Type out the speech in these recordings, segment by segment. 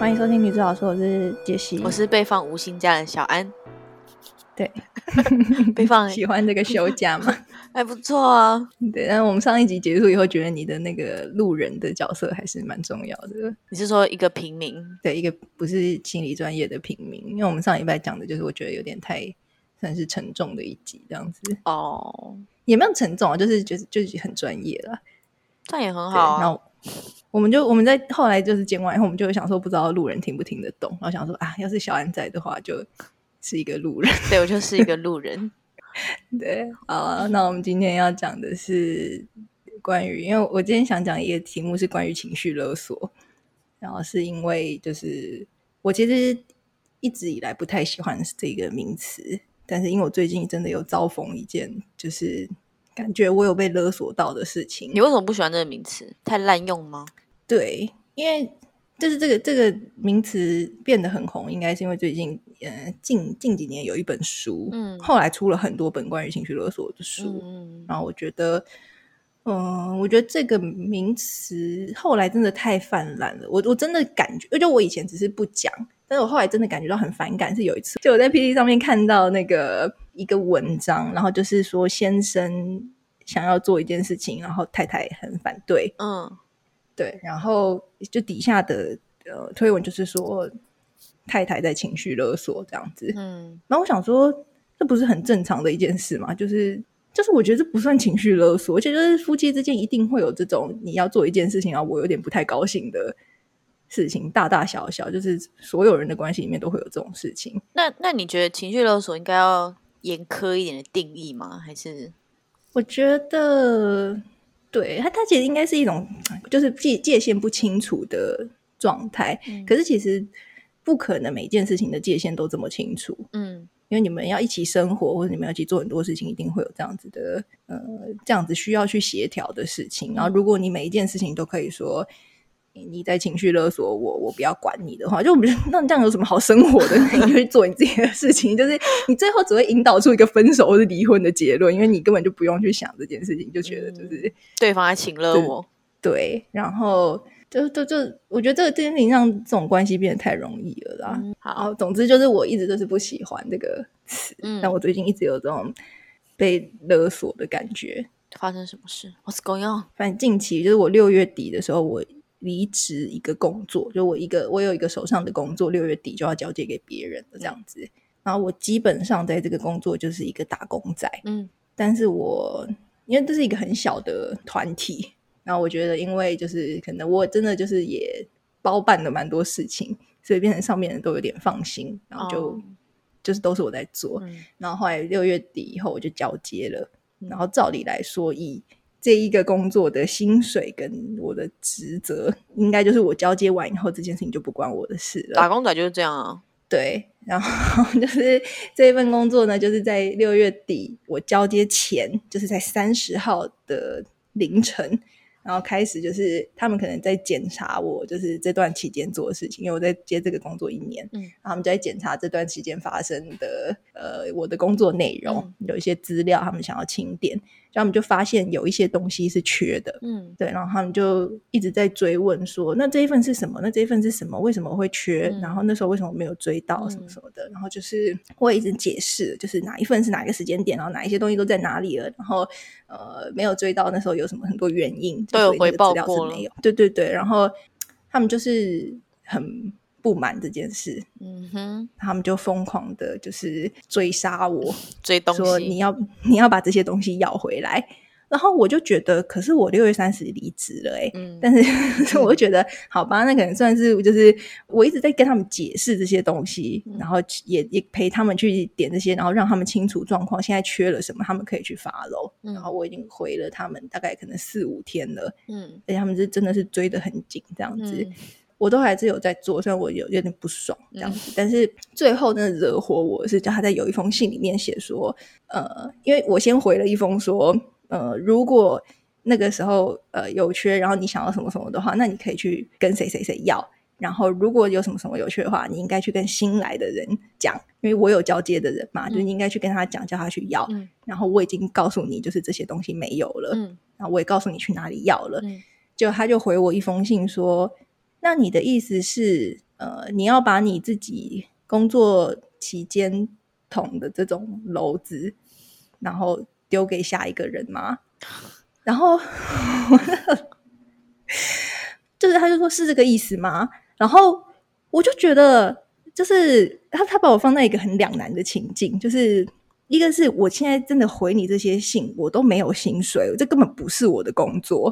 欢迎收听《女子老说》，我是杰西，我是被放无薪假的小安。对，被放 喜欢这个休假吗？还不错啊。对，但是我们上一集结束以后，觉得你的那个路人的角色还是蛮重要的。你是说一个平民？对，一个不是心理专业的平民，因为我们上礼拜讲的就是我觉得有点太算是沉重的一集，这样子。哦，也没有沉重啊，就是就是就是很专业了，这样也很好啊。我们就我们在后来就是剪完以后，我们就想说，不知道路人听不听得懂，然后想说啊，要是小安在的话，就是一个路人。对我就是一个路人。对，好，那我们今天要讲的是关于，因为我今天想讲一个题目是关于情绪勒索，然后是因为就是我其实一直以来不太喜欢这个名词，但是因为我最近真的有遭逢一件，就是感觉我有被勒索到的事情你，为什么不喜欢这个名词？太滥用吗？对，因为就是这个这个名词变得很红，应该是因为最近呃近近几年有一本书，嗯后来出了很多本关于情绪勒索的书，嗯，然后我觉得，嗯、我觉得这个名词后来真的太泛滥了。我我真的感觉，就我以前只是不讲，但是我后来真的感觉到很反感。是有一次，就我在 PPT 上面看到那个一个文章，然后就是说先生想要做一件事情，然后太太很反对，嗯对，然后就底下的呃推文就是说太太在情绪勒索这样子，嗯，然后我想说，这不是很正常的一件事吗？就是就是，我觉得这不算情绪勒索，而且就是夫妻之间一定会有这种你要做一件事情，然后我有点不太高兴的事情，大大小小，就是所有人的关系里面都会有这种事情。那那你觉得情绪勒索应该要严苛一点的定义吗？还是我觉得，对它它其实应该是一种就是界界限不清楚的状态，嗯可是其实不可能每件事情的界限都这么清楚。嗯因为你们要一起生活，或者你们要一起做很多事情，一定会有这样子的呃，这样子需要去协调的事情。然后，如果你每一件事情都可以说你你在情绪勒索我，我不要管你的话，就我觉得那这样有什么好生活的？你就去做你自己的事情，就是你最后只会引导出一个分手或是离婚的结论，因为你根本就不用去想这件事情，就觉得就是、对方在请勒对我？对，然后就就就我觉得这个这件事情让这种关系变得太容易了啦。嗯，好，后总之就是我一直都是不喜欢这个词，嗯但我最近一直有这种被勒索的感觉。发生什么事？What's going on？反正近期就是我六月底的时候，我离职一个工作，就我一个我有一个手上的工作，六月底就要交接给别人的这样子。然后我基本上在这个工作就是一个打工仔，嗯但是我因为这是一个很小的团体，然后我觉得因为就是可能我真的就是也包办了蛮多事情，所以变成上面人都有点放心，然后就、哦就是都是我在做。嗯然后后来六月底以后我就交接了，嗯然后照理来说，以这一个工作的薪水跟我的职责，应该就是我交接完以后，这件事情就不关我的事了。打工仔就是这样啊。对，然后 就是这一份工作呢，就是在六月底我交接前，就是在三十号的凌晨，然后开始就是他们可能在检查我，就是这段期间做的事情，因为我在接这个工作一年，嗯然后他们就在检查这段期间发生的呃我的工作内容，嗯。有一些资料他们想要清点，然后我们就发现有一些东西是缺的，嗯对，然后他们就一直在追问说，那这一份是什么？那这一份是什么？为什么会缺？嗯然后那时候为什么没有追到什么嗯什么的？然后就是我也一直解释，就是哪一份是哪个时间点，然后哪一些东西都在哪里了，然后呃没有追到，那时候有什么很多原因，都有回报过了没有。对对对，然后他们就是很不满这件事，嗯哼，他们就疯狂的就是追杀我，追东西。说你要你要把这些东西要回来。然后我就觉得，可是我六月三十离职了、欸，嗯但是 我就觉得，好吧，那可能算是就是我一直在跟他们解释这些东西，嗯然后也也陪他们去点这些，然后让他们清楚状况，现在缺了什么，他们可以去 follow。嗯然后我已经回了他们大概可能四五天了，嗯而且他们是真的是追得很紧，这样子。嗯我都还是有在做，虽然我有有点不爽这样子，但是最后真的惹火我是叫他在有一封信里面写说，呃，因为我先回了一封说，呃，如果那个时候呃有缺，然后你想要什么什么的话，那你可以去跟谁谁谁要。然后如果有什么什么有缺的话，你应该去跟新来的人讲，因为我有交接的人嘛，嗯就你应该去跟他讲，叫他去要。嗯然后我已经告诉你，就是这些东西没有了，嗯然后我也告诉你去哪里要了。嗯就他就回我一封信说，那你的意思是，呃，你要把你自己工作期间捅的这种篓子，然后丢给下一个人吗？然后 就是他就说是这个意思吗？然后我就觉得，就是他他把我放在一个很两难的情境，就是一个是我现在真的回你这些信，我都没有薪水，这根本不是我的工作。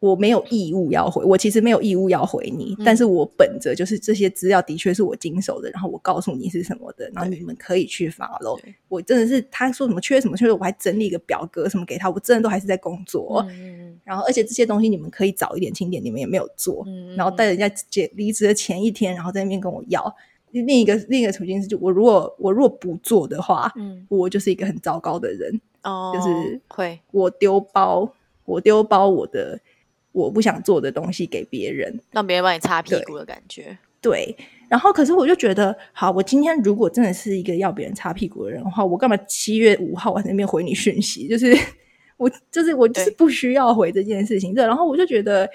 我没有义务要回，我其实没有义务要回你，嗯但是我本着就是这些资料的确是我经手的，然后我告诉你是什么的，然后你们可以去 follow。我真的是他说什么缺什么缺，我还整理一个表格什么给他，我真的都还是在工作。嗯然后而且这些东西你们可以早一点清点，你们也没有做，嗯然后在人家解离职的前一天，然后在那边跟我要。另一个另一个处境是，就我如果我如果不做的话，嗯我就是一个很糟糕的人。哦，就是会我丢包，我丢包我的我不想做的东西给别人，让别人帮你擦屁股的感觉。对。然后，可是我就觉得，好，我今天如果真的是一个要别人擦屁股的人的话，我干嘛七月五号我在那边回你讯息？就是 我，就是我，就是不需要回这件事情。对，然后我就觉得，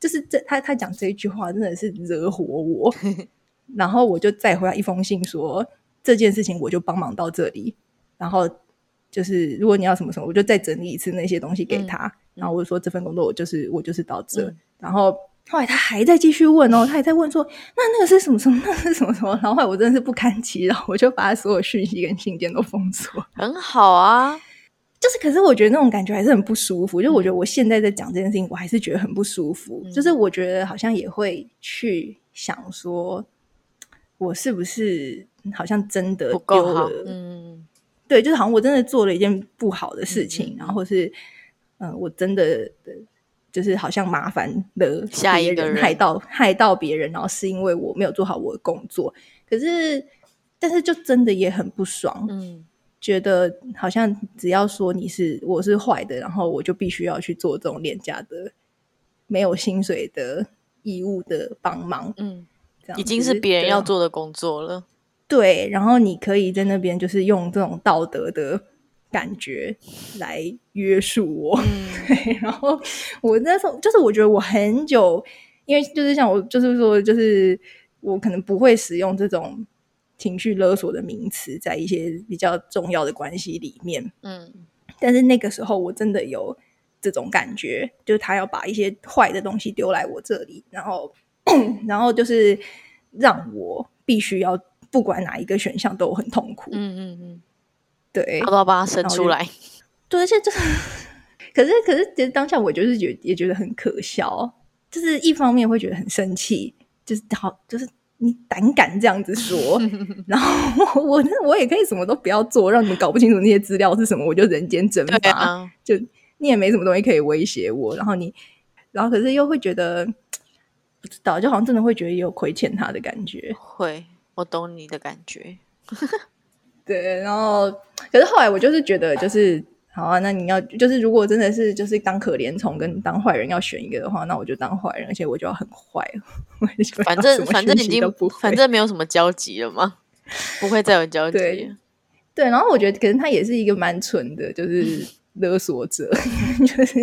就是这他他讲这一句话真的是惹火我。然后我就再回他一封信说，这件事情我就帮忙到这里，然后就是如果你要什么什么，我就再整理一次那些东西给他。然后我就说这份工作我就是我就是到这，嗯然后后来他还在继续问哦，他还在问说那那个是什么什么，那是什么什么。然后后来我真的是不堪其扰，我就把他所有讯息跟信件都封锁。很好啊，就是，可是我觉得那种感觉还是很不舒服。就我觉得我现在在讲这件事情，我还是觉得很不舒服。嗯就是我觉得好像也会去想说，我是不是好像真的不够？嗯对，就是好像我真的做了一件不好的事情，然后是嗯、呃我真的就是好像麻烦了下一个人害到害到别人，然后是因为我没有做好我的工作。可是，但是就真的也很不爽，嗯觉得好像只要说你是我是坏的，然后我就必须要去做这种廉价的、没有薪水的义务的帮忙，嗯，这样已经是别人要。做的工作了。对，然后你可以在那边就是用这种道德的感觉来约束我。嗯 对，然后我那时候就是我觉得我很久，因为就是像我就是说，就是我可能不会使用这种情绪勒索的名词在一些比较重要的关系里面，嗯但是那个时候我真的有这种感觉，就是他要把一些坏的东西丢来我这里，然后 然后就是让我必须要不管哪一个选项都很痛苦，嗯嗯嗯，对。他都要把他生出来。对，而且就 是，可是可是，其实当下我就是觉也觉得很可笑，就是一方面会觉得很生气，就是好，就是你胆敢这样子说，然后我我我也可以什么都不要做，让你们搞不清楚那些资料是什么，我就人间蒸发，啊，就你也没什么东西可以威胁我，然后你，然后可是又会觉得不知道，就好像真的会觉得有亏欠他的感觉，会，我懂你的感觉。对，然后可是后来我就是觉得，就是好啊，那你要就是如果真的是就是当可怜虫跟当坏人要选一个的话，那我就当坏人，而且我就要很坏 反正反正已经反正没有什么交集了嘛，不会再有交集对。对，然后我觉得可能他也是一个蛮蠢的，就是勒索者，就是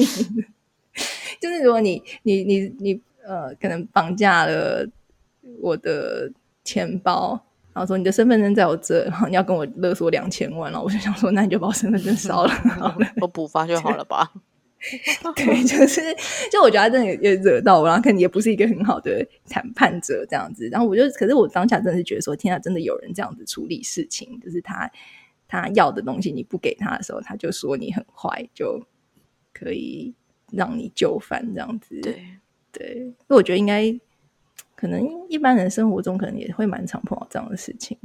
就是如果你你你你呃，可能绑架了我的钱包，然后说你的身份证在我这，然后你要跟我勒索两千万，然后我就想说，那你就把我身份证烧了好了。我补发就好了吧？对，就是就我觉得他真的也惹到我，然后可能也不是一个很好的谈判者这样子。然后我就，可是我当下真的是觉得说，天啊，真的有人这样子处理事情，就是他他要的东西你不给他的时候，他就说你很坏，就可以让你就范这样子。对，对，因为我觉得应该可能一般人生活中可能也会蛮常碰到这样的事情。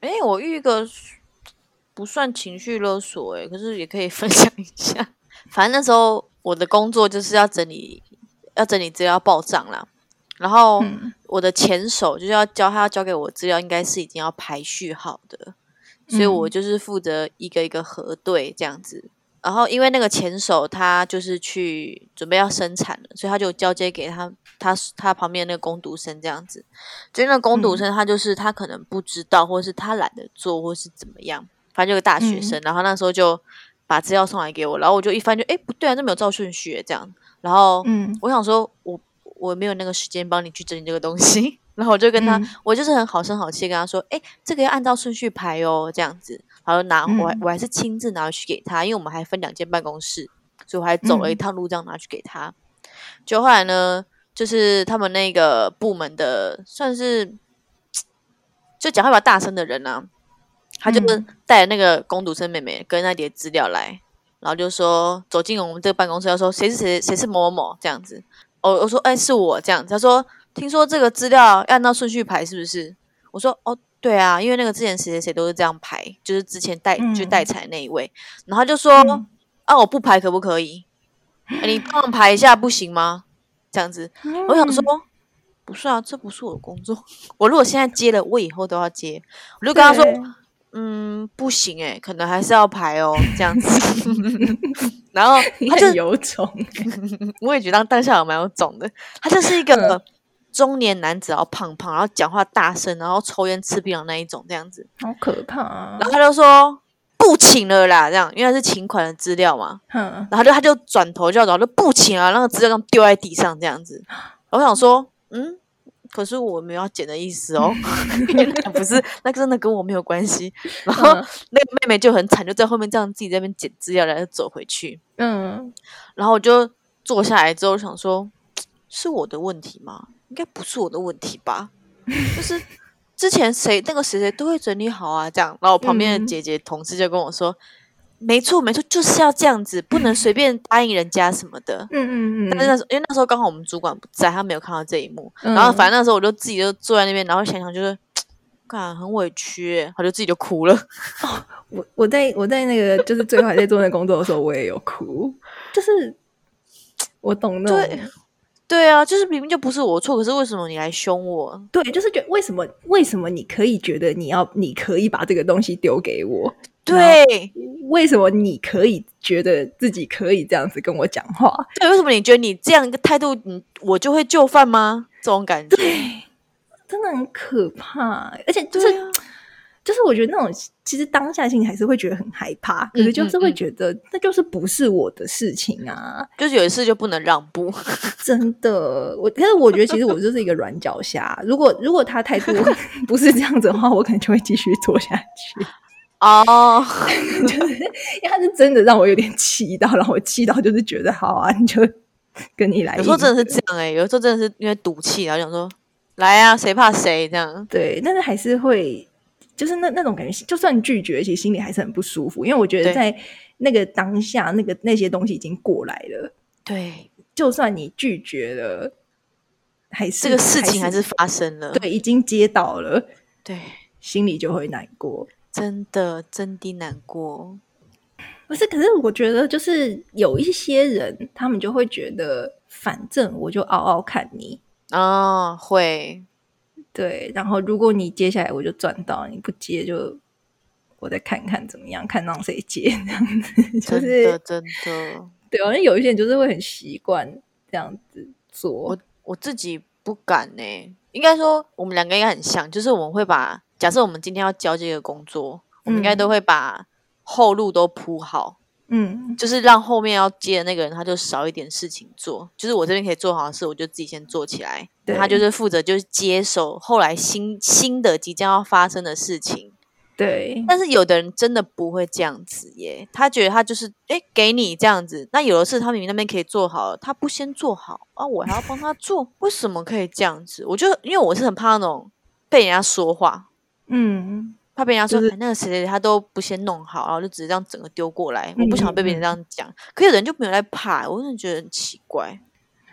哎、我遇一个不算情绪勒索、哎，可是也可以分享一下。反正那时候我的工作就是要整理，要整理资料报账啦。然后嗯我的前手就是要教他要交给我资料，应该是已经要排序好的，所以我就是负责一个一个核对这样子。然后因为那个前手他就是去准备要生产了，所以他就交接给他他他旁边那个工读生这样子。就那个工读生他就是他可能不知道，或者是他懒得做，或是怎么样，反正就个大学生。然后那时候就把资料送来给我，然后我就一翻就哎不对啊，这没有照顺序耶这样。然后嗯我想说我我没有那个时间帮你去整理这个东西，然后我就跟他，嗯我就是很好声好气跟他说，哎，这个要按照顺序排哦，这样子。然后拿我我还是亲自拿去给他，因为我们还分两间办公室，所以我还走了一嗯趟路这样拿去给他。就后来呢，就是他们那个部门的算是就讲话比较大声的人呢、他就带那个工读生妹妹跟那叠资料来，然后就说走进我们这个办公室，要说谁是谁谁是某某某这样子。我我说哎是我这样子，他说听说这个资料要按照顺序排是不是？我说哦对啊，因为那个之前谁谁谁都是这样排，就是之前带就嗯带彩那一位，然后他就说、嗯啊我不排可不可以？哎你帮我排一下不行吗？这样子，我想说。不是啊，这不是我的工作。我如果现在接了，我以后都要接。我就跟他说，嗯，不行诶、可能还是要排哦，这样子。然后他就有种，我也觉得当下我蛮有种的。他就是一个中年男子，然后胖胖，然后讲话大声，然后抽烟吃槟榔那一种这样子。好可怕啊！然后他就说不请了啦，这样，因为他是请款的资料嘛。嗯，然后他就他就转头就要走，就不请啊，那个资料这样丢在地上这样子。我想说，嗯，可是我没有要捡的意思哦，因为那不是那个真的跟我没有关系。然后嗯那个妹妹就很惨，就在后面这样自己在那边捡资料，然后走回去。嗯，然后我就坐下来之后想说，是我的问题吗？应该不是我的问题吧？就是之前谁那个谁谁都会整理好啊，这样。然后我旁边的嗯姐姐同事就跟我说，没错没错，就是要这样子，不能随便答应人家什么的。嗯嗯嗯，但是那时候，因为那时候刚好我们主管不在，他没有看到这一幕。嗯然后反正那时候我就自己就坐在那边，然后想想就是，干很委屈耶，他就自己就哭了。我我在我在那个就是最后还在做那工作的时候，我也有哭，就是我懂那对种，对啊，就是明明就不是我错，可是为什么你来凶我？对，就是觉得为什么为什么你可以觉得你要你可以把这个东西丢给我？对为什么你可以觉得自己可以这样子跟我讲话？对，为什么你觉得你这样一个态度，你我就会就范吗？这种感觉，对真的很可怕，而且就是、就是我觉得那种其实当下心里还是会觉得很害怕，可是就是会觉得那就是不是我的事情啊，就是有一次就不能让步。真的。我可是我觉得其实我就是一个软脚虾，如果如果他态度 不是这样子的话，我可能就会继续做下去。哦，就是因为他是真的让我有点气到，然后我气到就是觉得好啊，你就跟你来。有时候真的是这样哎、有时候真的是因为赌气，然后想说来啊，谁怕谁这样。对，但是还是会，就是那那种感觉，就算拒绝，其实心里还是很不舒服，因为我觉得在那个当下，那个那些东西已经过来了，对，就算你拒绝了，还是这个事情还是是发生了。对，已经接到了，对，心里就会难过。真的真的难过。不是，可是我觉得就是有一些人，他们就会觉得，反正我就嗷嗷看你。啊、会，对，然后如果你接下来我就赚到，你不接就我再看看怎么样，看让谁接这样子，就真是的真的，对，好像有一些人就是会很习惯这样子做我。我自己不敢呢、应该说我们两个应该很像，就是我们会把假设我们今天要交这个工作，我们应该嗯都会把后路都铺好。嗯就是让后面要接的那个人，他就少一点事情做。就是我这边可以做好的事，我就自己先做起来。对他就是负责就是接手后来新新的即将要发生的事情。对，但是有的人真的不会这样子耶，他觉得他就是哎给你这样子，那有的事他明明那边可以做好了，他不先做好啊，我还要帮他做，为什么可以这样子？我就因为我是很怕那种被人家说话，嗯，怕别人家说、就是哎那个谁谁谁他都不先弄好，然后就直接这样整个丢过来，我不想被别人嗯这样讲。可有的人就没有在怕，我真的觉得很奇怪。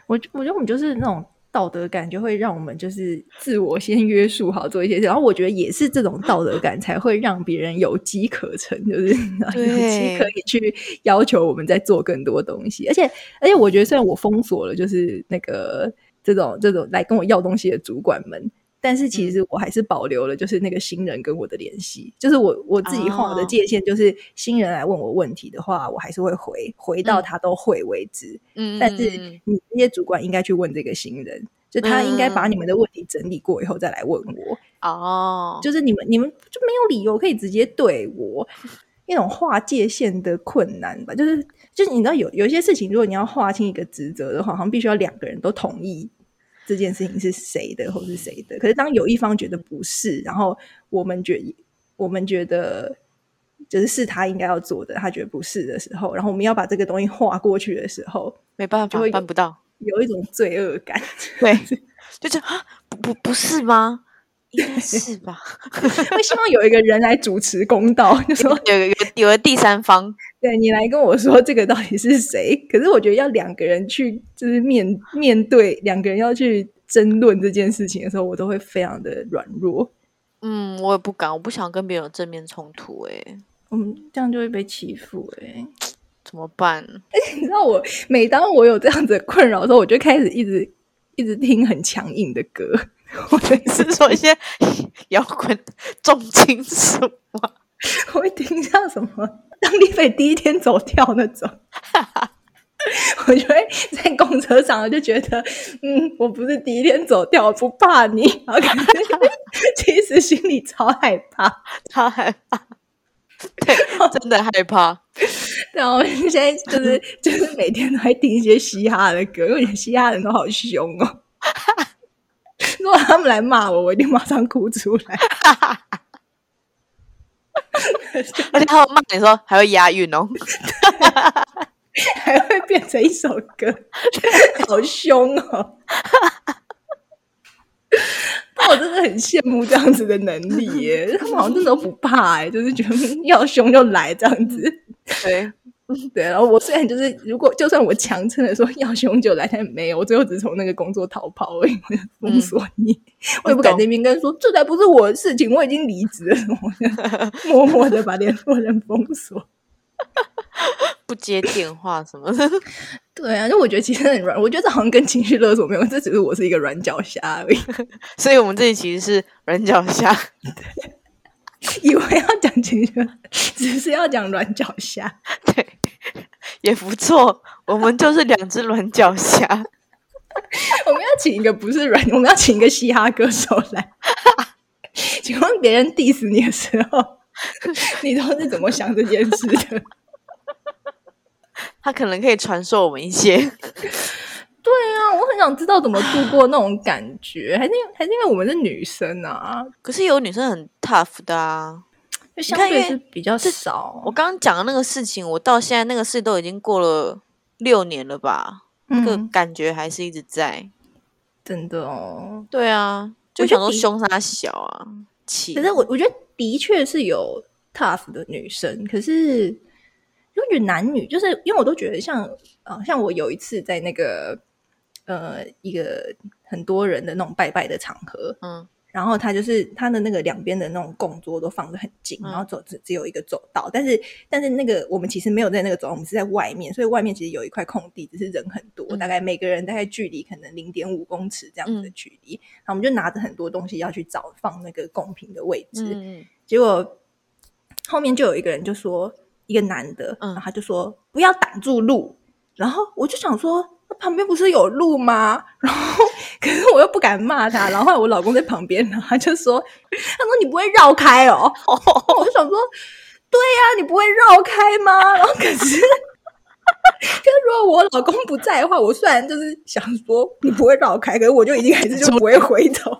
我我觉得我们就是那种道德感，就会让我们就是自我先约束好做一些事，然后我觉得也是这种道德感才会让别人有机可乘，就是 有机可以去要求我们再做更多东西。而且而且，我觉得虽然我封锁了，就是那个这种这种来跟我要东西的主管们。但是其实我还是保留了，就是那个新人跟我的联系，就是我我自己画的哦界限，就是新人来问我问题的话，我还是会回回到嗯他都会为止。嗯，但是你这些主管应该去问这个新人，就他应该把你们的问题整理过以后再来问我。哦，就是你们你们就没有理由可以直接对我那种划界限的困难吧？就是就是你知道有有一些事情，如果你要划清一个职责的话，好像必须要两个人都同意这件事情是谁的或是谁的。可是当有一方觉得不是，然后我们觉我们觉得就是是他应该要做的，他觉得不是的时候，然后我们要把这个东西划过去的时候，没办法，办不到，有一种罪恶感。对，就是啊，不不不是吗？应该是吧？会希望有一个人来主持公道，就说有有有个第三方，对你来跟我说这个到底是谁？可是我觉得要两个人去，就是面面对两个人要去争论这件事情的时候，我都会非常的软弱。嗯，我也不敢，我不想跟别人有正面冲突。哎，嗯，这样就会被欺负。哎，怎么办？你知道，我每当我有这样子困扰的时候，我就开始一直一直听很强硬的歌。或者是说一些摇滚重金属吗？我会听像什么？张立飞第一天走跳那种，我就会在公车上，我就觉得，嗯，我不是第一天走掉，我不怕你，然后感觉 其实心里超害怕，超害怕，对，真的害怕。然后现在就是就是每天都在听一些嘻哈的歌，因为嘻哈人都好凶哦。如果他们来骂我，我一定马上哭出来。而且他们骂你说还会押韵哦，还会变成一首歌，好凶哦！那我真的很羡慕这样子的能力耶，他们好像真的都不怕哎，就是觉得要凶就来这样子。对。对，然后我虽然就是，如果就算我强撑的说要凶就来，但没有，我最后只从那个工作逃跑，因为封锁你，我也不敢那边跟说，这才不是我的事情，我已经离职了，默默的把联络人封锁，不接电话什么的。对啊，就我觉得其实很软，我觉得这好像跟情绪勒索没有，这只是我是一个软脚虾而已。所以我们这里其实是软脚虾。以为要讲情绪，只是要讲软脚虾，对，也不错。我们就是两只软脚虾。我们要请一个不是软，我们要请一个嘻哈歌手来。请问别人 diss 你的时候，你都是怎么想这件事的？他可能可以传授我们一些。对啊，我很想知道怎么度过那种感觉，还是还是因为我们是女生啊？可是有女生很 tough 的啊，就相对是比较少。我刚刚讲的那个事情，我到现在那个事都已经过了六年了吧？那个感觉还是一直在，真的哦。对啊，就想说凶杀小啊，气。可是我我觉得的确是有 tough 的女生，可是我觉得男女就是因为我都觉得像啊，像我有一次在那个。呃，一个很多人的那种拜拜的场合，嗯，然后他就是他的那个两边的那种供桌都放的很近，然后走只只有一个走道，但是但是那个我们其实没有在那个走道，我们是在外面，所以外面其实有一块空地，只是人很多，大概每个人大概距离可能零点五公尺这样子的距离，然后我们就拿着很多东西要去找放那个贡品的位置，嗯，结果后面就有一个人就说一个男的，嗯，他就说不要挡住路，然后我就想说。旁边不是有路吗？然后，可是我又不敢骂他。然后我老公在旁边，然后他就说：“他说你不会绕开哦。”我就想说：“对呀，你不会绕开吗？”然后可是，可是如果我老公不在的话，我虽然就是想说你不会绕开，可是我就已经还是就不会回头。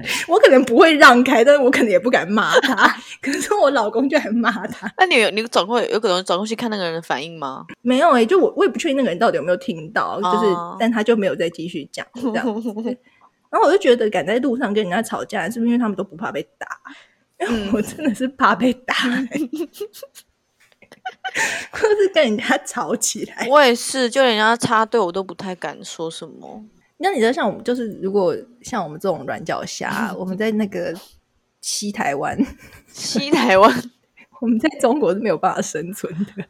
对。我可能不会让开，但是我可能也不敢骂他。可是我老公就很骂他。那你有你转过有可能转过去看那个人的反应吗？没有哎，就我我也不确定那个人到底有没有听到，就是但他就没有再继续讲这样。然后我就觉得敢在路上跟人家吵架，是不是因为他们都不怕被打？因为我真的是怕被打，或是跟人家吵起来。我也是，就人家插队，我都不太敢说什么。那你知道，像我们就是，如果像我们这种软脚虾，我们在那个西台湾，西台湾，我们在中国是没有办法生存的，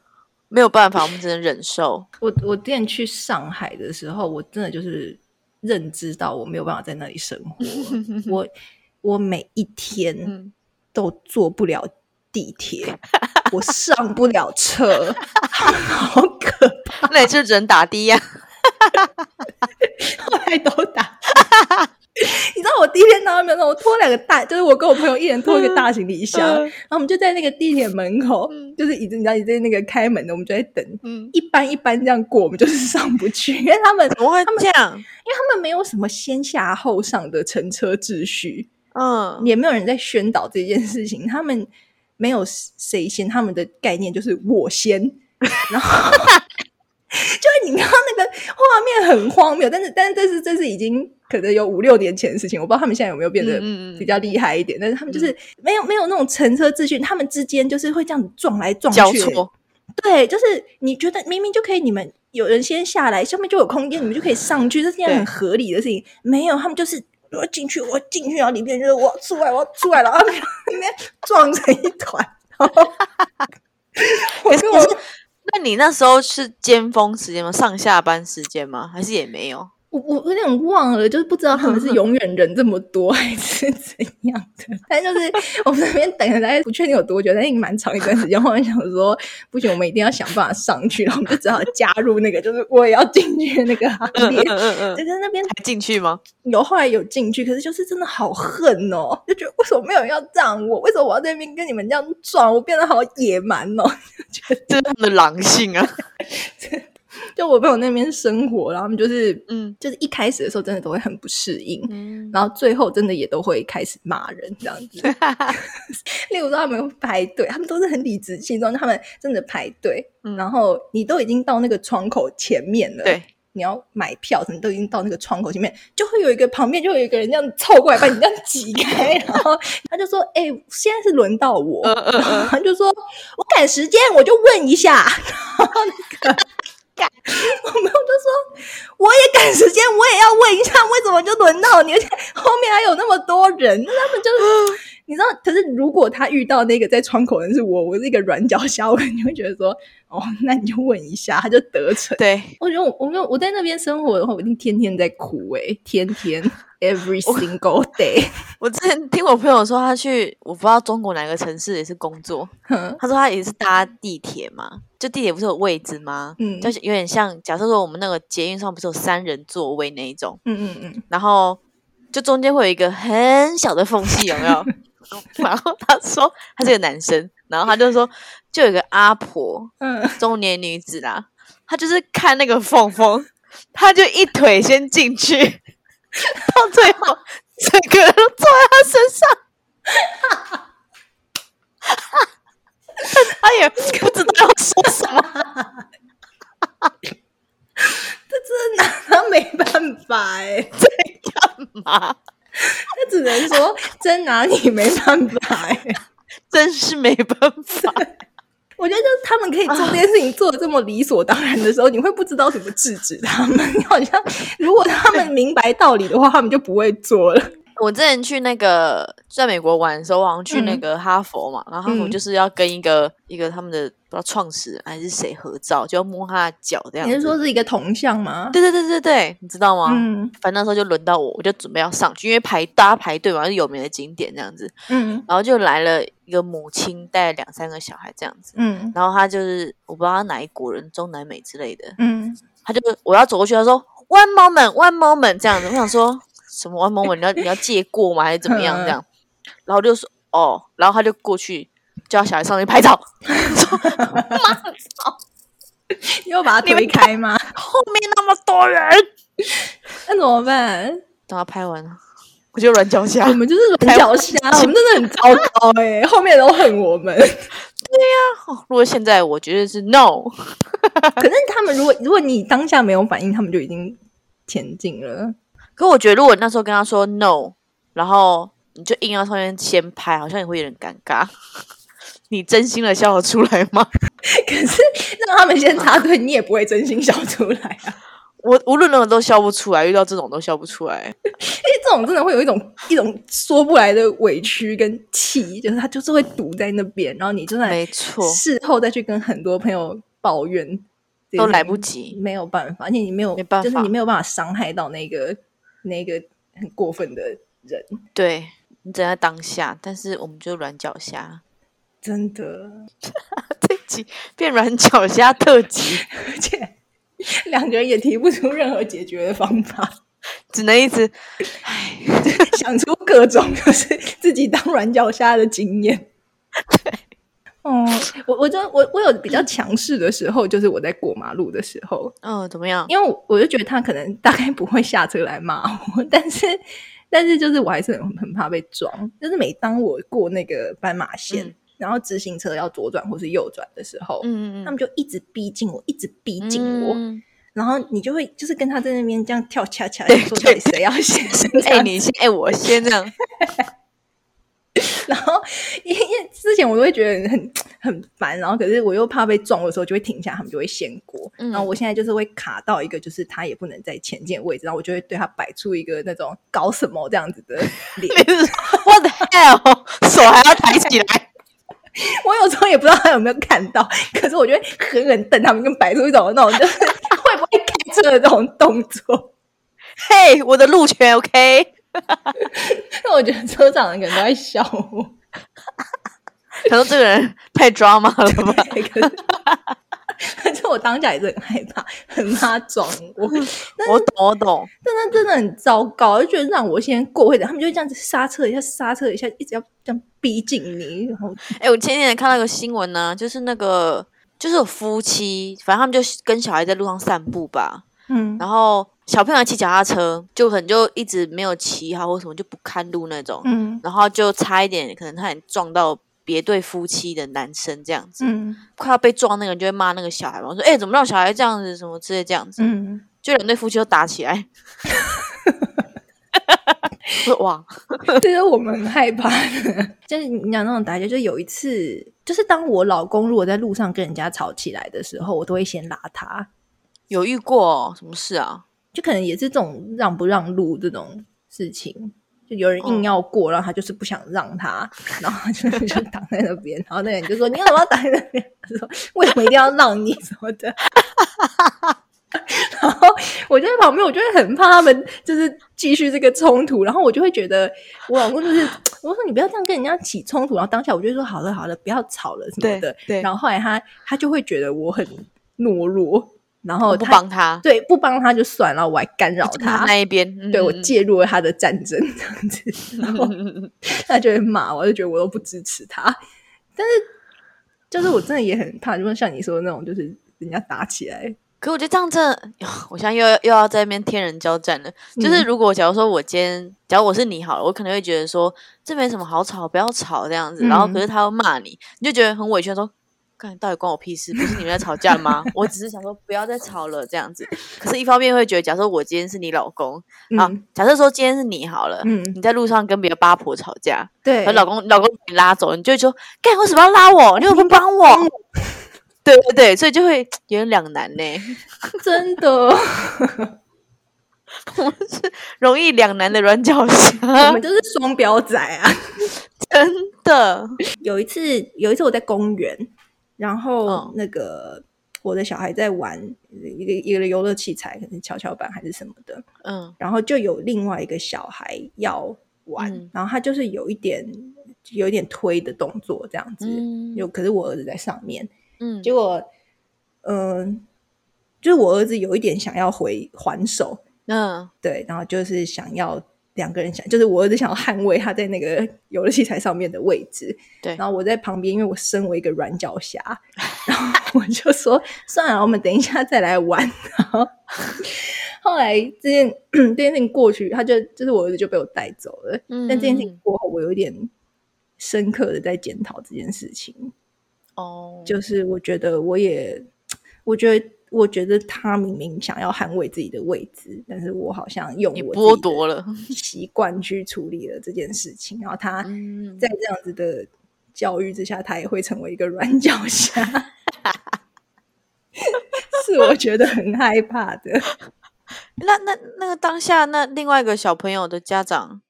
没有办法，我们只能忍受。我我之前去上海的时候，我真的就是认知到我没有办法在那里生活。我我每一天都坐不了地铁，我上不了车，好可怕！那你就只能打的呀。后来都打，你知道我第一天到那边的时候，我拖两个大，就是我跟我朋友一人拖一个大行李箱，嗯然后我们就在那个地铁门口，嗯就是椅子你知道你在那个开门的，我们就在等。嗯，一班一班这样过，我们就是上不去，因为他们怎么会这样？因为他们没有什么先下后上的乘车秩序，嗯，也没有人在宣导这件事情，他们没有谁先，他们的概念就是我先，然后 就是你看那个画面很荒谬，但是但是这是这是已经可能有五六年前的事情，我不知道他们现在有没有变得比较厉害一点，但是他们就是没有没有那种乘车秩序，他们之间就是会这样子撞来撞去，对，就是你觉得明明就可以，你们有人先下来，下面就有空间，你们就可以上去，这是件很合理的事情。没有，他们就是我进去，我进去，然后里面就是我出来，我要出来了，然后里面撞成一团。然后 我跟我是那你那时候是尖峰时间吗？上下班时间吗？还是也没有？我我有点忘了，就是不知道他们是 永远人这么多还是怎样的。但就是我们那边等了大概不确定有多久，但是蛮长一段时间。后来想说，不行，我们一定要想办法上去，然后我们就只好加入那个，就是我也要进去那个行嗯列。就是那边还进去吗？有后来有进去，可是就是真的好恨哦，就觉得为什么没有人要让我？为什么我要在那边跟你们这样撞？我变得好野蛮哦！这是他们的狼性啊！就我朋友那边生活，然后他们就是嗯就是一开始的时候真的都会很不适应，嗯，然后最后真的也都会开始骂人这样子。例如说他们会排队，他们都是很理直气壮，他们真的排队，嗯然后你都已经到那个窗口前面了，对，你要买票，什么都已经到那个窗口前面，就会有一个旁边就有一个人这样凑过来把你这样挤开，然后他就说：“哎、现在是轮到我。他就说：“我赶时间，我就问一下。”然后那个赶，我朋友就说：“我也赶时间，我也要问一下，为什么就轮到你？而且后面还有那么多人，那他们就你知道？可是如果他遇到那个在窗口的人是我，我是一个软脚虾，我肯定会觉得说：哦，那你就问一下，他就得逞。”对，我觉得我我没有我在那边生活的话，我一定天天在哭诶、天天 every single day。我之前听我朋友说，他去我不知道中国哪个城市也是工作，他说他也是搭地铁嘛，就地铁不是有位置吗？嗯就是有点像，假设说我们那个捷运上不是有三人座位那一种，嗯嗯嗯，然后就中间会有一个很小的缝隙，有没有？然后他说他是个男生，然后他就说就有个阿婆，嗯，中年女子啦，她就是看那个缝缝，她就一腿先进去，到最后整个人都坐在她身上，她也不知道要说什么。这真的拿他没办法诶、嘛，他只能说真拿你没办法诶、真是没办法。我觉得就是他们可以做这件事情做的这么理所当然的时候，你会不知道怎么制止他们。你好像如果他们明白道理的话，他们就不会做了。我之前去那个在美国玩的时候，我好像去那嗯个哈佛嘛，然后哈佛嗯就是要跟一个一个他们的不知道创始人还是谁合照，就要摸他的脚这样子。你是说是一个铜像吗？对对对对对，你知道吗？嗯反正那时候就轮到我，我就准备要上去，因为排大家排队嘛，是有名的景点这样子。嗯然后就来了一个母亲带两三个小孩这样子，嗯然后他就是我不知道他哪一国人，中南美之类的，嗯，他就我要走过去，他说 one moment one moment 这样子，我想说什么 one moment 你要你要借过吗还是怎么样这样？然后就说哦，然后他就过去叫小孩上去拍照，你要把他推开吗？后面那么多人，那怎么办？等他拍完了，我就软脚下我。们就是软脚虾，我们真的很糟糕哎、后面都恨我们。哦如果现在我觉得是 no，可是他们如果如果你当下没有反应，他们就已经前进了。可我觉得如果那时候跟他说 no，然后你就硬要上面先拍，好像也会有点尴尬。你真心的笑得出来吗？可是让他们先插队，你也不会真心笑出来啊。我无论如何都笑不出来，遇到这种都笑不出来。因为这种真的会有一种一种说不来的委屈跟气，就是他就是会堵在那边，然后你就在没错，事后再去跟很多朋友抱怨，都来不及。没有办法，而且你没有没办法就是你没有办法伤害到那个那个很过分的人，对你只在当下，但是我们就软脚虾，真的，这集变软脚虾特 辑，而且两个人也提不出任何解决的方法。只能一直 唉，想出各种就是自己当软脚虾的经验。对，哦，我我就我我有比较强势的时候，就是我在过马路的时候，嗯，怎么样？因为我我就觉得他可能大概不会下车来骂我，但是但是就是我还是很很怕被撞，就是每当我过那个斑马线，嗯然后直行车要左转或是右转的时候，嗯嗯他们就一直逼近我，一直逼近我，嗯然后你就会就是跟他在那边这样跳恰恰，对说到底谁要先？这哎、样你先，哎、我先这样。然后因为之前我都会觉得很很烦，然后可是我又怕被撞的时候就会停下，他们就会先过。嗯然后我现在就是会卡到一个就是他也不能在前进的位置，然后我就会对他摆出一个那种搞什么这样子的 脸。你是说 What the hell？手还要抬起来？我有时候也不知道他有没有看到，可是我就会狠狠瞪他们，跟摆出一种那种就是会不会开车的这种动作。嘿，我的路权 OK？因为我觉得车长的人可能都在笑我。他说这个人太 drama 了吧？对可是可是我当下也是很害怕，很怕撞我。我懂，我懂。但那真的很糟糕，就觉得让我先过会的，他们就会这样子刹车一下，刹车一下，一直要这样逼近你，然后哎、我前几天看到一个新闻呢、就是那个就是有夫妻，反正他们就跟小孩在路上散步吧，嗯然后小朋友骑脚踏车，就可能就一直没有骑好或什么，就不看路那种，嗯然后就差一点，可能他也撞到别对夫妻的男生这样子，嗯快要被撞那个人就会骂那个小孩嘛，说：“哎、怎么让小孩这样子，什么之类这样子。嗯，就两对夫妻都打起来。哇，这是我们很害怕的。就是你讲那种打架，就有一次，就是当我老公如果在路上跟人家吵起来的时候，我都会先拉他，有遇过、哦、什么事啊？就可能也是这种让不让路这种事情。就有人硬要过，然后他就是不想让他，然后就 就挡在那边，然后那个人就说：“你为什么要挡在那边？” 他说：“为什么一定要让你什么的？” 然后我就在旁边，我就会很怕他们就是继续这个冲突，然后我就会觉得我老公就是我说你不要这样跟人家起冲突，然后当下我就说好了好了，不要吵了什么的。对然后后来他他就会觉得我很懦弱，然后我不帮他，对不帮他就算了，我还干扰他他，那一边，嗯对我介入了他的战争这样子，然后 他就会骂我，就觉得我都不支持他。但是就是我真的也很怕，就是像你说的那种，就是人家打起来，可我觉得这样真的，我现在又要又要在那边天人交战了。就是嗯如果假如说我今天，假如我是你好了，我可能会觉得说这没什么好吵，不要吵这样子。然后嗯可是他又骂你，你就觉得很委屈，说。干，到底关我屁事？不是你们在吵架吗？我只是想说不要再吵了这样子。可是，一方面会觉得，假设我今天是你老公，好嗯，假设说今天是你好了，嗯，你在路上跟别的八婆吵架，对，和老公老公把你拉走，你就会说干为什么要拉我？你又不帮我？对对对，所以就会有点两难呢。真的，我是容易两难的软脚我虾们，就是双标仔啊。真的。有一次，有一次我在公园，然后嗯。那个、我的小孩在玩一个一个游乐器材，可能是跷跷板还是什么的，嗯。然后就有另外一个小孩要玩，嗯。然后他就是有一点有一点推的动作这样子，嗯。有可是我儿子在上面，嗯，结果嗯、就是我儿子有一点想要回还手，嗯。对，然后就是想要两个人想，就是我儿子想要捍卫他在那个游乐器材上面的位置，对然后我在旁边，因为我身为一个软脚虾，然后我就说算了，我们等一下再来玩。然后后来这件这件事情过去，他就就是我儿子就被我带走了。嗯，但这件事情过后，我有一点深刻的在检讨这件事情，哦，就是我觉得我也，我觉得。我觉得他明明想要捍卫自己的位置，但是我好像用你我剥夺了，习惯去处理了这件事情，然后他嗯，在这样子的教育之下，他也会成为一个软脚虾，是我觉得很害怕的。那那那个当下，那另外一个小朋友的家长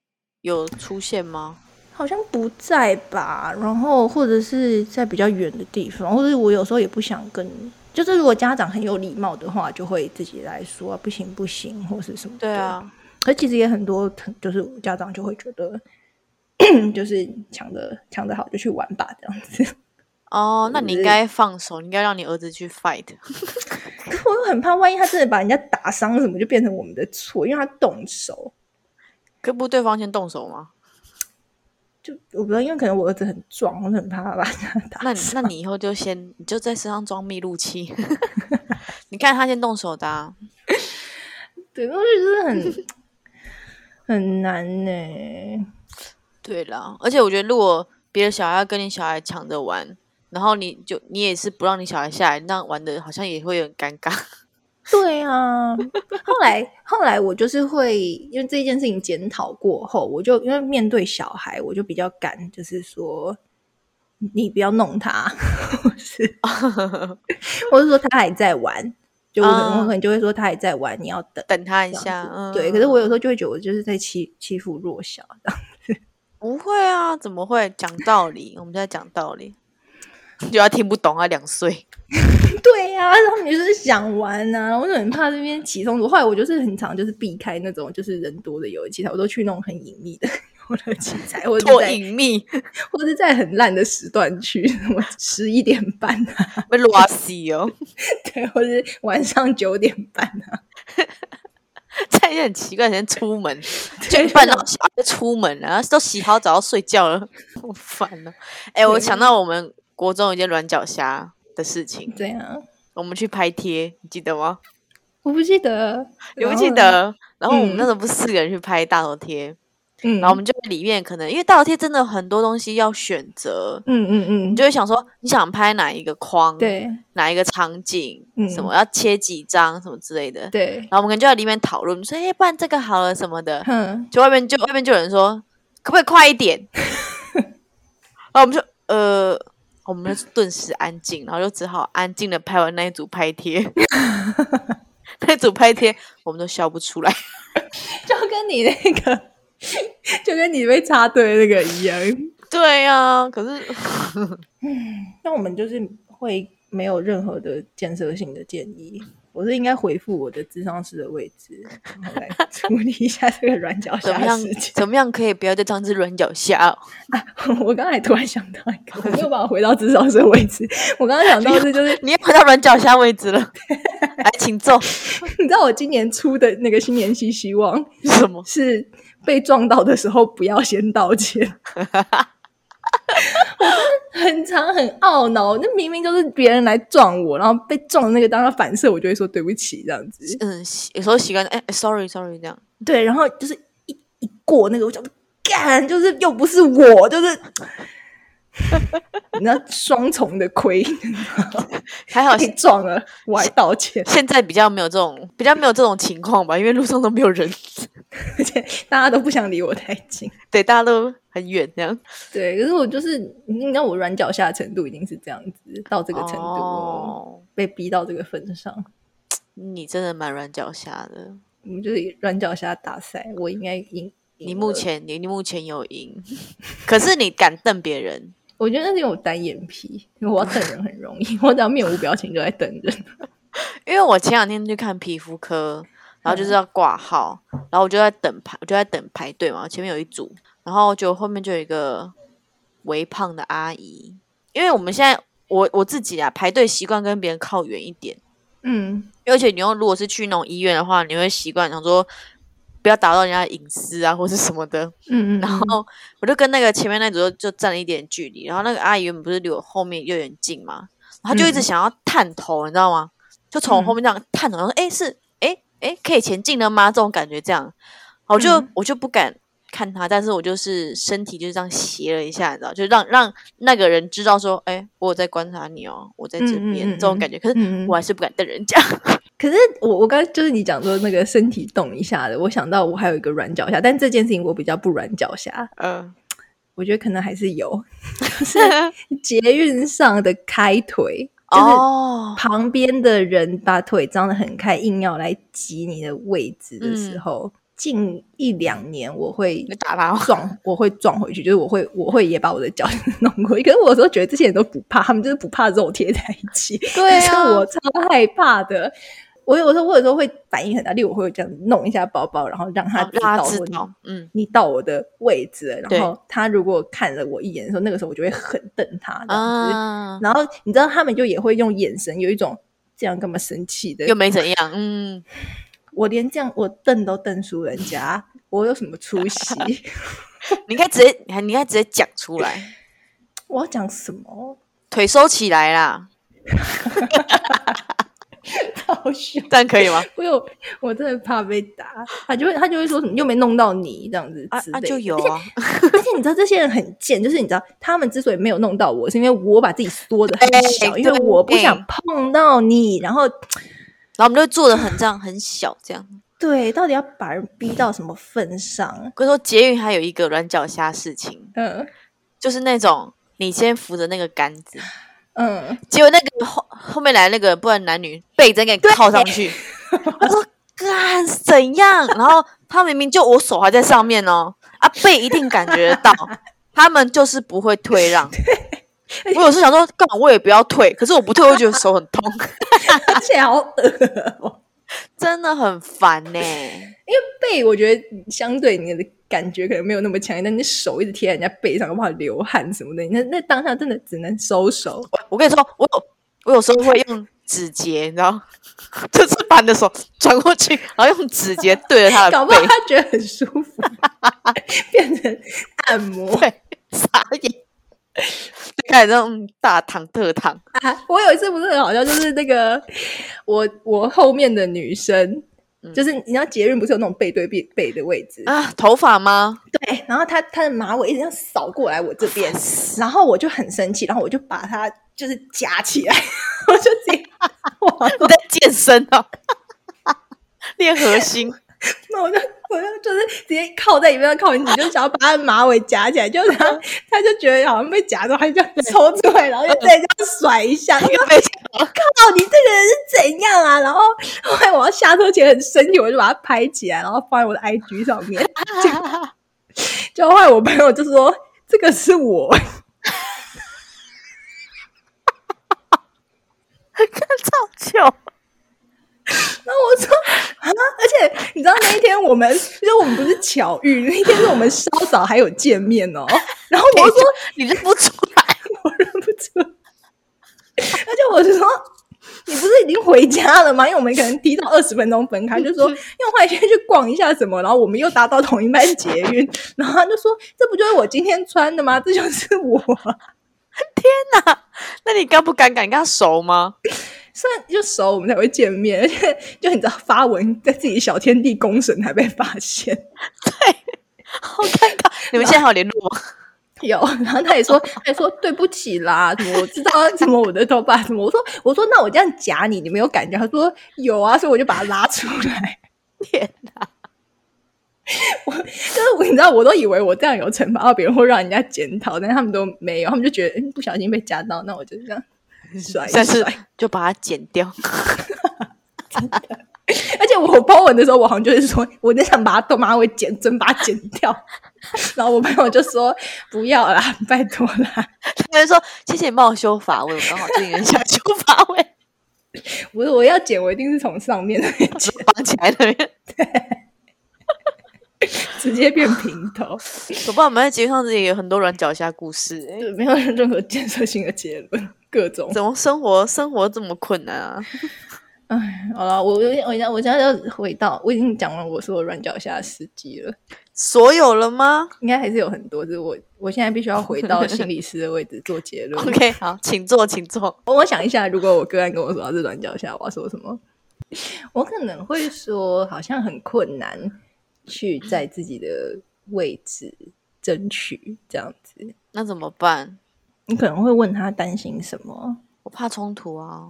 有出现吗？好像不在吧，然后或者是在比较远的地方，或者是我有时候也不想跟，就是如果家长很有礼貌的话，就会自己来说、不行不行，或是什么。对，啊，可其实也很多，就是家长就会觉得，就是抢的抢的好就去玩吧，这样子。哦，那你应是该放手，你应该让你儿子去 fight。可我又很怕，万一他真的把人家打伤什么，就变成我们的错，因为他动手。可不对方先动手吗？就我不知道，因为可能我儿子很壮，我很怕他把他打那你那你以后就先你就在身上装密录器，你看他先动手的、啊，对，我觉得很 很难呢、对啦，而且我觉得如果别的小孩要跟你小孩抢着玩，然后你就你也是不让你小孩下来，那玩的好像也会有点尴尬。对啊，后来 后来我就是会因为这件事情检讨过后，我就因为面对小孩，我就比较敢，就是说你不要弄他，或是或是说他还在玩，就我可能、就会说他还在玩，你要等。等他一下，子嗯，对，可是我有时候就会觉得我就是在欺欺负弱小，不会啊，怎么会讲道理？我们在讲道理，就要听不懂啊，两岁。对呀、他们就是想玩呐、我就很怕这边起冲突。后来我就是很常就是避开那种就是人多的游乐器材，我都去那种很隐秘的游乐器材，或者隐秘，或者是在很烂的时段去，什么十一点半啊，被拉死哦。对，或者是晚上九点半啊，在一些很奇怪的时间出门，就一半到小就出门了，然后都洗好澡要睡觉了，好烦啊。哎、我想到我们国中有一件软脚虾的事情，对啊我们去拍贴，你记得吗？我不记得，你不？记得？然后我们嗯那时候不是四个人去拍大头贴，嗯，然后我们就在里面可能因为大头贴真的很多东西要选择，嗯嗯嗯，你就会想说你想拍哪一个框，，对哪一个场景，嗯什么要切几张什么之类的。对，然后我们可能就在里面讨论，说哎，不然这个好了什么的。嗯，就外面就外面就有人说，可不可以快一点？然后我们就呃，我们就顿时安静，然后就只好安静的拍完那一组拍贴。那一组拍贴我们都笑不出来，就跟你那个，就跟你被插队那个一样。对呀、可是 那我们就是会没有任何的建设性的建议。我是应该回复我的智商师的位置，然后来处理一下这个软脚虾事情。怎么样可以不要再当只软脚虾哦？我刚才突然想到一个，我没有办法回到智商师的位置。我刚刚想到的是，就是 你要回到软脚虾位置了，来，请坐。你知道我今年出的那个新年新希望是什么？是被撞到的时候不要先道歉。很常很懊恼，那明明就是别人来撞我，然后被撞的那个当他反射，我就会说对不起这样子。嗯，有时候习惯哎、哎 s o r r y sorry 这样。对，然后就是一一过那个，我就干，就是又不是我，就是 你知道双重的亏，还好被撞了我还道歉，现在比较没有这种比较没有这种情况吧，因为路上都没有人，而且大家都不想离我太近。对，大家都很远这样。对，可是我就是你知道我软脚下的程度已经是这样子，到这个程度，哦，被逼到这个份上，你真的蛮软脚下的。我们就是软脚虾大赛，我应该赢。你目前你你目前有赢，可是你敢瞪别人，我觉得那是因为我单眼皮，因为我要瞪人很容易，我只要面无表情就在瞪人。因为我前两天去看皮肤科，然后就是要挂号，然后我就在等排，我就在等排队嘛，前面有一组，然后就后面就有一个微胖的阿姨，因为我们现在我我自己啊排队习惯跟别人靠远一点，嗯。而且你又如果是去那种医院的话，你会习惯想说不要打扰人家隐私啊或是什么的，嗯嗯，然后我就跟那个前面那组就就站了一点距离，然后那个阿姨原本不是离我后面有点近嘛，她就一直嗯。想要探头，你知道吗？就从我后面这样探头，然后说：“哎，是哎哎，可以前进了吗？”这种感觉，这样，我就、嗯我就不敢看他，但是我就是身体就是这样斜了一下，你知道，就让让那个人知道说：“哎，我有在观察你哦，我在这边。这种感觉，可是我还是不敢瞪人家。可是我我刚刚就是你讲说那个身体动一下的，我想到我还有一个软脚下，但这件事情我比较不软脚下，嗯，我觉得可能还是有，就是 捷运上的开腿，就是哦，旁边的人把腿张得很开，硬要来挤你的位置的时候，近一两年我会打他撞，我会撞回去，就是我会我会也把我的脚弄过去。可是我有时候觉得这些人都不怕，他们就是不怕肉贴在一起。对啊是我超害怕的。我有时候我有时候会反应很大，例如我会这样弄一下包包，然后让他哦让他道说你知道，嗯，你到我的位置了，然后他如果看了我一眼的时候，那个时候我就会很瞪他这样子。啊，然后你知道他们就也会用眼神有一种这样干嘛生气的？又没怎样，嗯，我连这样我瞪都瞪输人家，我有什么出息？你应该直接，你还你应该直接讲出来，我要讲什么？腿收起来啦，好笑，这样可以吗？我有，我真的怕被打，他就会他就会说什么又没弄到你这样子啊就有啊，而且你知道这些人很贱，就是你知道他们之所以没有弄到我，是因为我把自己缩的很小，对 因为我不想碰到你。然后，然后我们就会做的很这样很小这样。对，到底要把人逼到什么份上？可是说捷运还有一个软脚虾事情，嗯就是那种你先扶着那个杆子，嗯，结果那个后后面来那个不然男女背真给你靠上去，我说干怎样？然后他明明就我手还在上面哦，啊背一定感觉得到，他们就是不会退让。我有时候想说，干嘛我也不要退，可是我不退，我会觉得手很痛，而 且好恶哦。真的很烦呢、因为背我觉得相对你的感觉可能没有那么强烈，但你手一直贴在人家背上，又怕流汗什么的，那那当下真的只能收手。我跟你说，我有我有时候会用指节，你知道，就是把你的手转过去，然后用指节对着他的背搞不好，他觉得很舒服，变成按摩。对，傻眼，就开始这种大躺特躺，啊，我有一次不是很好笑，就是那个我我后面的女生，就是你知道捷运不是有那种背对背背的位置，啊，头发吗？对，然后她她的马尾一直这样扫过来我这边，然后我就很生气，然后我就把她就是夹起来，我就直接哇，你在健身哦，练核心，那我就我就就是直接靠在里面靠很紧，就想要把他的马尾夹起来，就他 他就觉得好像被夹到，他就这样抽出来，然后就再这样甩一下，然后那个背靠，你这个人是怎样啊？然后后来我要下车前很生气，我就把它拍起来，然后放在我的 IG 上面。就后来我朋友就说这个是我，超糗，然后我说啊，而且你知道那一天我们，就是我们不是巧遇，那一天是我们稍早还有见面哦。然后我就说你认不出来，我认不出来，而且我就说。你不是已经回家了吗？因为我们可能提早二十分钟分开，就说因为后来先去逛一下什么，然后我们又搭到同一班捷运，然后他就说这不就是我今天穿的吗？这就是我。那你尴不尴尬？你跟他熟吗？虽然就熟，我们才会见面，而且就你知道发文在自己小天地公审还被发现，对好尴尬，你们现在还有联络吗？有，然后他也说，他也说对不起啦，我知道怎么我的头发什么，我说我说那我这样夹你，你没有感觉？他说有啊，所以我就把它拉出来。天哪！就是我，你知道，我都以为我这样有惩罚到别人，会让人家检讨，但是他们都没有，他们就觉得、嗯不小心被夹到，那我就这样甩一下次甩。就把它剪掉。而且我 po 文的时候，我好像就是说，我就想把它都马尾剪真，把它剪掉。然后我朋友就说不要啦，拜托啦。他就说：“谢谢你帮我修发尾，我刚好最近很想修发尾，不是我要剪，我一定是从上面那边剪，绑起来那边。直接变平头，我爸我们在节目上这里有很多软脚虾故事、欸，没有任何建设性的结论，各种。怎么生活生活这么困难啊？哎，好了，我有点，我现我现在要回到，我已经讲完我说我软脚虾司机了，所有了吗应该还是有很多，就是我我现在必须要回到 心理师的位置做结论。？OK，好，请坐，请坐。我想一下，如果我个案跟我说他是软脚下，我要说什么？我可能会说，好像很困难去在自己的位置争取这样子。那怎么办？你可能会问他担心什么？我怕冲突啊，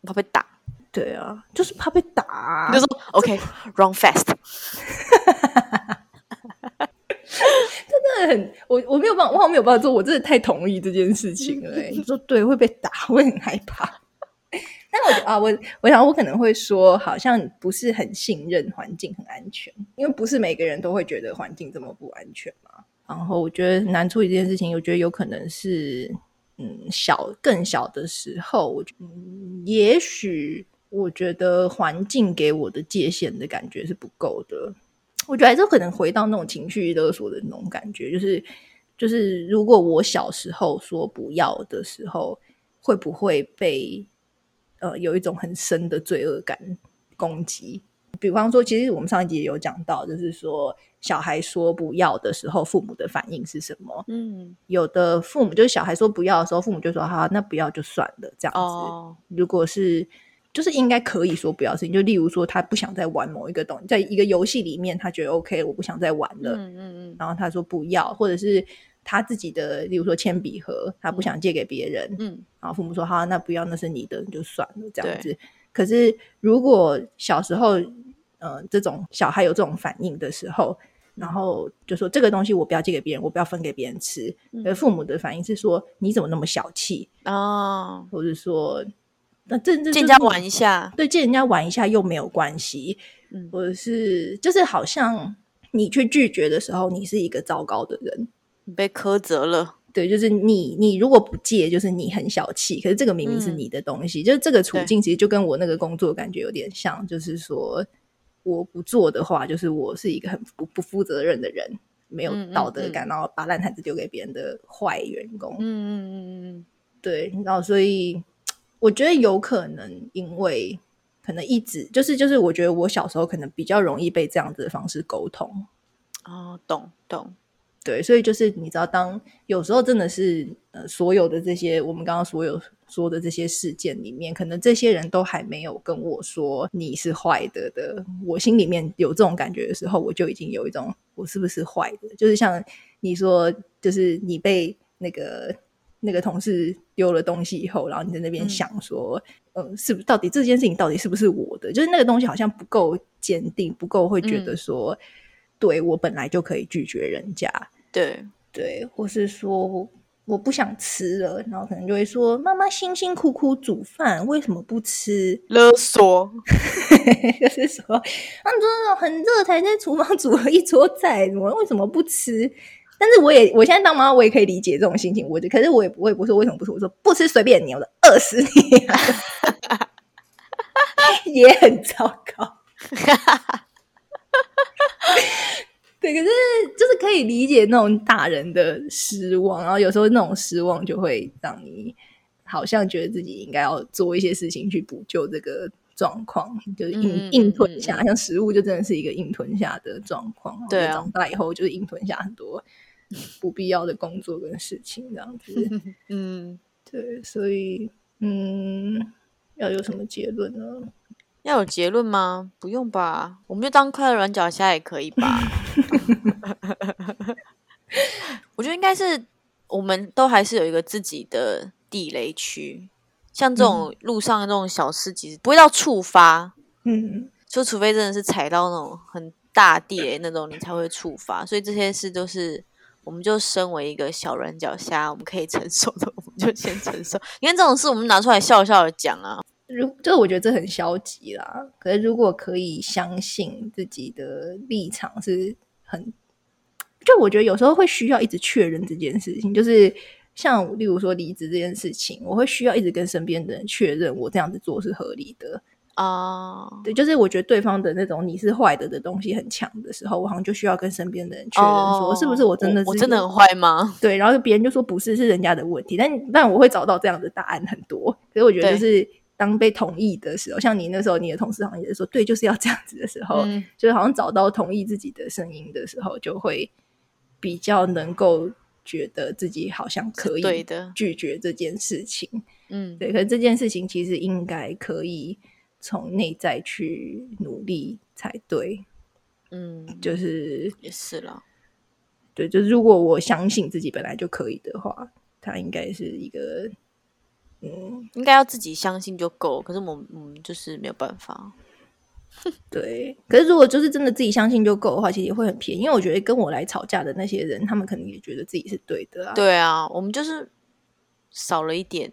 我怕被打。对啊，就是怕被打、啊你就说 OK，run、fast。真的很，我我没有办法，我好像没有办法做，我真的太同意这件事情了、欸。你说对，会被打，会很害怕。但我觉得啊，我我想我可能会说，好像不是很信任环境很安全，因为不是每个人都会觉得环境这么不安全嘛。然后我觉得难处理这件事情，我觉得有可能是嗯小更小的时候，我觉嗯也许我觉得环境给我的界限的感觉是不够的。我觉得还是可能回到那种情绪勒索的那种感觉，就是就是，如果我小时候说不要的时候，会不会被呃有一种很深的罪恶感攻击。比方说，其实我们上一集有讲到，就是说小孩说不要的时候，父母的反应是什么？嗯，有的父母就是小孩说不要的时候，父母就说好，那不要就算了，这样子。哦，如果是就是应该可以说不要的事情，就例如说他不想再玩某一个东西，在一个游戏里面他觉得 OK，我不想再玩了，嗯嗯嗯然后他说不要，或者是他自己的，例如说铅笔盒，他不想借给别人，嗯，然后父母说好，那不要，那是你的，你就算了这样子。可是如果小时候，呃，这种小孩有这种反应的时候，然后就说这个东西我不要借给别人，我不要分给别人吃，而父母的反应是说你怎么那么小气，哦，或者说那这这借人家玩一下，对，借人家玩一下又没有关系，嗯。或者是就是好像你去拒绝的时候，你是一个糟糕的人。你被苛责了，对，就是你，你如果不借，就是你很小气。可是这个明明是嗯。你的东西，就是这个处境，其实就跟我那个工作感觉有点像，就是说我不做的话，就是我是一个很不不负责任的人，没有道德感，然后把烂摊子丢给别人的坏员工。嗯嗯嗯嗯对，然后所以我觉得有可能因为可能一直就是就是，我觉得我小时候可能比较容易被这样子的方式沟通。嗯，哦，懂懂，对，所以就是你知道，当有时候真的是呃，所有的这些我们刚刚所有说的这些事件里面，可能这些人都还没有跟我说你是坏的的，我心里面有这种感觉的时候，我就已经有一种我是不是坏的，就是像你说，就是你被那个那个同事丢了东西以后，然后你在那边嗯想说，呃，是不到底这件事情到底是不是我的？就是那个东西好像不够坚定，不够会觉得嗯说，对我本来就可以拒绝人家。对，对，或是说我不想吃了，然后可能就会说妈妈辛辛苦苦煮饭，为什么不吃？勒索，就是说，他们说很热才在厨房煮了一桌菜，我为什么不吃？但是我也，我现在当妈妈，我也可以理解这种心情。我就，可是我也不会不说为什么不吃，我说不吃随便你，我的饿死你、啊，也很糟糕。对，可是就是可以理解那种大人的失望，然后有时候那种失望就会让你好像觉得自己应该要做一些事情去补救这个状况，就是硬、硬吞下，嗯像食物就真的是一个硬吞下的状况。对啊长大以后就是硬吞下很多不必要的工作跟事情，这样子。嗯，对，所以嗯，要有什么结论呢？要有结论吗？不用吧，我们就当快乐软脚虾也可以吧。我觉得应该是我们都还是有一个自己的地雷区，像这种路上的这种小事，其实不会到触发，嗯，就除非真的是踩到那种很大地雷那种，你才会触发。所以这些事都是，我们就身为一个小软脚虾，我们可以承受的，我们就先承受。因为这种事，我们拿出来笑笑的讲啊。如就我觉得这很消极啦。可是如果可以相信自己的立场是很，就我觉得有时候会需要一直确认这件事情，就是像例如说离职这件事情，我会需要一直跟身边的人确认我这样子做是合理的。啊、对，就是我觉得对方的那种你是坏的的东西很强的时候，我好像就需要跟身边的人确认说，是不是我真的是哦我真的很坏吗？对，然后别人就说不是，是人家的问题。但但我会找到这样的答案很多。所以我觉得就是当被同意的时候，像你那时候，你的同事好像也是说对，就是要这样子的时候，嗯就是好像找到同意自己的声音的时候，就会比较能够觉得自己好像可以拒绝这件事情。嗯，对，可是这件事情其实应该可以从内在去努力才对。嗯，就是也是了。对，就是如果我相信自己本来就可以的话，它应该是一个嗯，应该要自己相信就够，可是我们我们就是没有办法。对。可是如果就是真的自己相信就够的话，其实也会很便宜。因为我觉得跟我来吵架的那些人，他们可能也觉得自己是对的啊。，对啊，我们就是少了一点，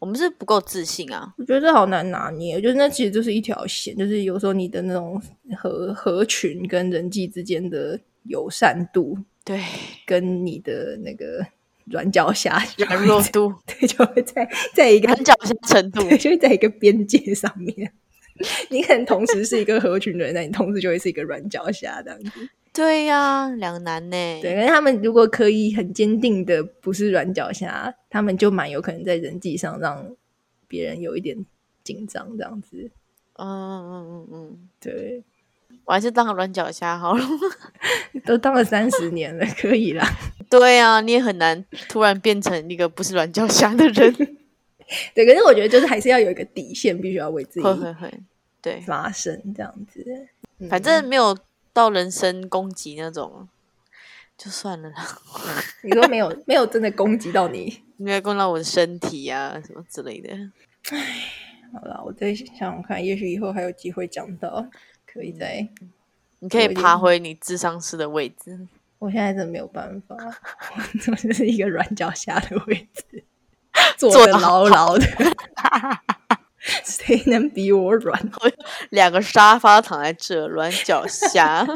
我们是不够自信啊。我觉得这好难拿捏。我觉得那其实就是一条线，就是有时候你的那种合合群跟人际之间的友善度，对，跟你的那个软脚虾软弱度、对，就会在在一个软脚虾程度，就会在一个边界上面。你可能同时是一个合群的人，那你同时就会是一个软脚虾这样子。对呀、两难呢。对，可是他们如果可以很坚定的不是软脚虾，他们就蛮有可能在人际上让别人有一点紧张这样子。嗯嗯嗯嗯，对，我还是当个软脚虾好了。都当了三十年了，可以啦。对啊，你也很难突然变成一个不是软脚虾的人。对，可是我觉得就是还是要有一个底线，必须要为自己会会会，对，发声这样子。嗯反正没有到人身攻击那种，就算了啦。你说没有没有真的攻击到你，没有攻到我的身体啊，什么之类的。好了，我再想想看，也许以后还有机会讲到，可以再。你可以爬回你智商师的位置。我现在真的没有办法，我就是一个软脚虾的位置，坐的牢牢的，谁能比我软？两个沙发躺在这，软脚虾。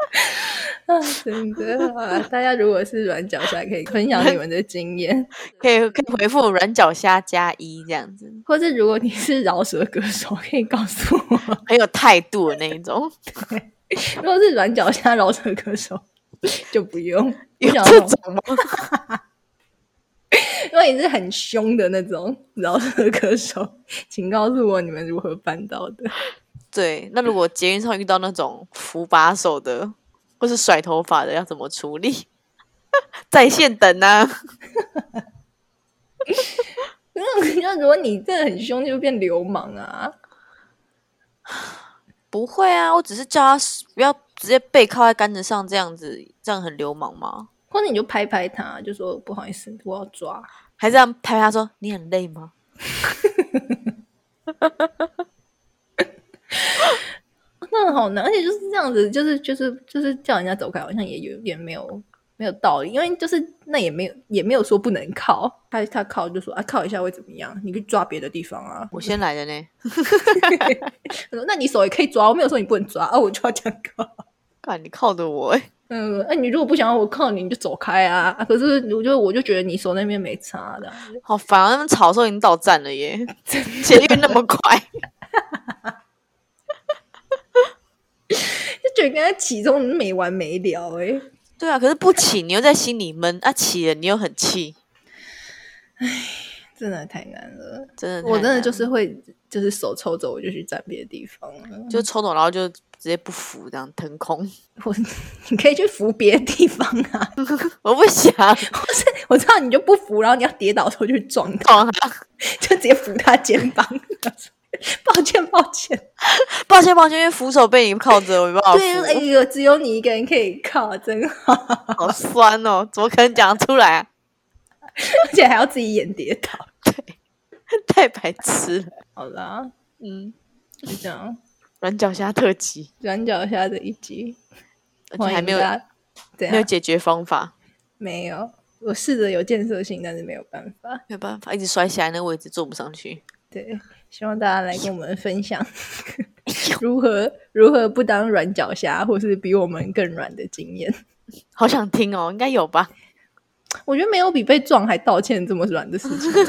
啊，真的啊！大家如果是软脚虾，可以分享你们的经验，可以可以回复软脚虾加一这样子，或是如果你是饶舌歌手，可以告诉我。很有态度的那一种。如果是软脚虾饶舌歌手，就不用。有我想这种种吗？如果你是很凶的那种饶舌歌手，请告诉我你们如何办到的。对，那如果捷运上遇到那种扶把手的，或是甩头发的，要怎么处理？在线等啊。因为我觉得如果你真的很凶，就变流氓啊！不会啊，我只是叫他不要直接背靠在杆子上，这样子，这样很流氓吗？或者你就拍拍他，就说不好意思，我要抓。还是这样拍他说你很累吗？那好难，而且就是这样子，就是就是就是叫人家走开，好像也有点没有没有道理，因为就是那也没有也没有说不能靠，他他靠就说啊靠一下会怎么样？你可以抓别的地方啊。我先来的呢，那你手也可以抓，我没有说你不能抓啊，我就要这样靠。看你靠着我、欸，嗯，那、你如果不想要我靠你，你就走开啊！啊可是我就我就觉得你手那边没差的，好烦啊！他们吵的时候已经到站了耶，捷运那么快，就觉得跟他起冲没完没了哎、对啊，可是不起你又在心里闷，啊起了你又很气，真的太难了。真的太我真的就是会，就是手抽走我就去站别的地方了。就抽走，然后就直接不扶，这样腾空。我你可以去扶别的地方啊，我不想我是我知道你就不扶，然后你要跌倒的时候就撞他，就直接扶他肩膀。抱歉，抱歉。抱歉抱歉，因为扶手被你靠着，我没办法对，哎，呦，只有你一个人可以靠，真好，好酸哦，怎么可能讲得出来啊？而且还要自己演跌倒。对太白痴了。好啦，嗯，就这样，软脚虾特辑，软脚虾的一集，而且还没有没有解决方法，没有，我试着有建设性，但是没有办法。没有办法，一直摔下来，那个位置坐不上去。对，希望大家来跟我们分享 如何如何不当软脚虾，或是比我们更软的经验。好想听哦，应该有吧？我觉得没有比被撞还道歉这么软的事情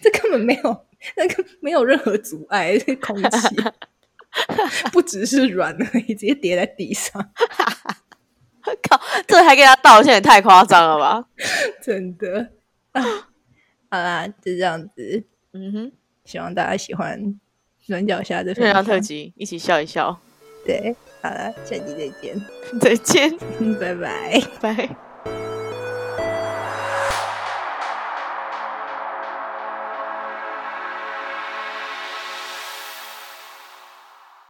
这根本没有，那个没有任何阻碍，空气不只是软而已，直接跌在地上，靠，这还给他道歉，也太夸张了吧？真的。啊好啦，就这样子，嗯哼，希望大家喜欢软脚虾的分享月亮特辑，一起笑一笑，对，好了，下期再见，再见，拜拜。拜。